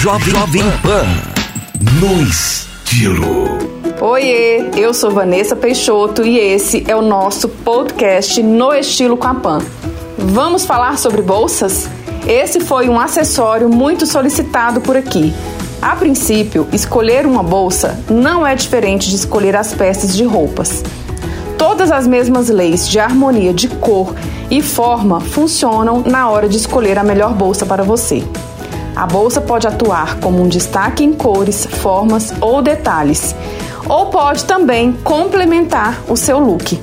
Jovem, Jovem Pan. No estilo. Oiê, eu sou Vanessa Peixoto e esse é o nosso podcast No Estilo com a Pan. Vamos falar sobre bolsas? Esse foi um acessório muito solicitado por aqui. A princípio, escolher uma bolsa não é diferente de escolher as peças de roupas. Todas as mesmas leis de harmonia de cor e forma funcionam na hora de escolher a melhor bolsa para você. A bolsa pode atuar como um destaque em cores, formas ou detalhes, ou pode também complementar o seu look.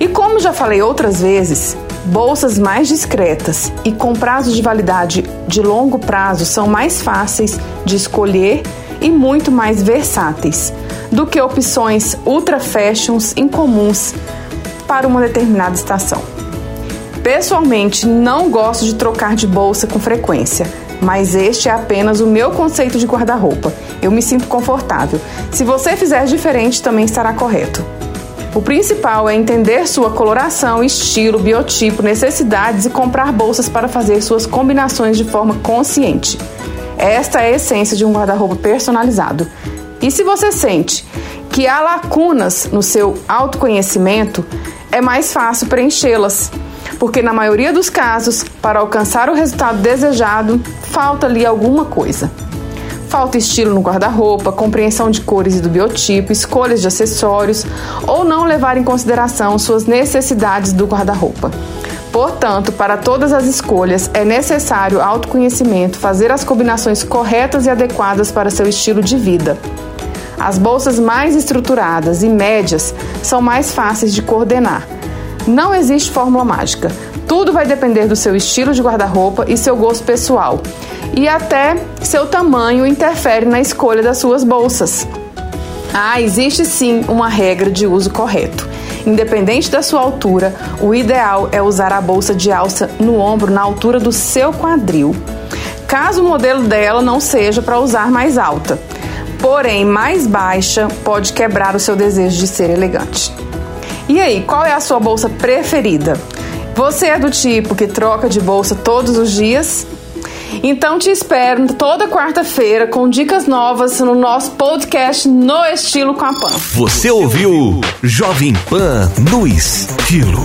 E como já falei outras vezes, bolsas mais discretas e com prazo de validade de longo prazo são mais fáceis de escolher e muito mais versáteis do que opções ultra fashions incomuns para uma determinada estação. Pessoalmente, não gosto de trocar de bolsa com frequência, mas este é apenas o meu conceito de guarda-roupa. Eu me sinto confortável. Se você fizer diferente, também estará correto. O principal é entender sua coloração, estilo, biotipo, necessidades e comprar bolsas para fazer suas combinações de forma consciente. Esta é a essência de um guarda-roupa personalizado. E se você sente que há lacunas no seu autoconhecimento, é mais fácil preenchê-las porque na maioria dos casos, para alcançar o resultado desejado, falta ali alguma coisa. Falta estilo no guarda-roupa, compreensão de cores e do biotipo, escolhas de acessórios ou não levar em consideração suas necessidades do guarda-roupa. Portanto, para todas as escolhas é necessário autoconhecimento, fazer as combinações corretas e adequadas para seu estilo de vida. As bolsas mais estruturadas e médias são mais fáceis de coordenar não existe fórmula mágica. Tudo vai depender do seu estilo de guarda-roupa e seu gosto pessoal. E até seu tamanho interfere na escolha das suas bolsas. Ah, existe sim uma regra de uso correto. Independente da sua altura, o ideal é usar a bolsa de alça no ombro na altura do seu quadril. Caso o modelo dela não seja para usar mais alta, porém mais baixa, pode quebrar o seu desejo de ser elegante. E aí, qual é a sua bolsa preferida? Você é do tipo que troca de bolsa todos os dias? Então te espero toda quarta-feira com dicas novas no nosso podcast No Estilo com a Pan. Você ouviu Jovem Pan no Estilo.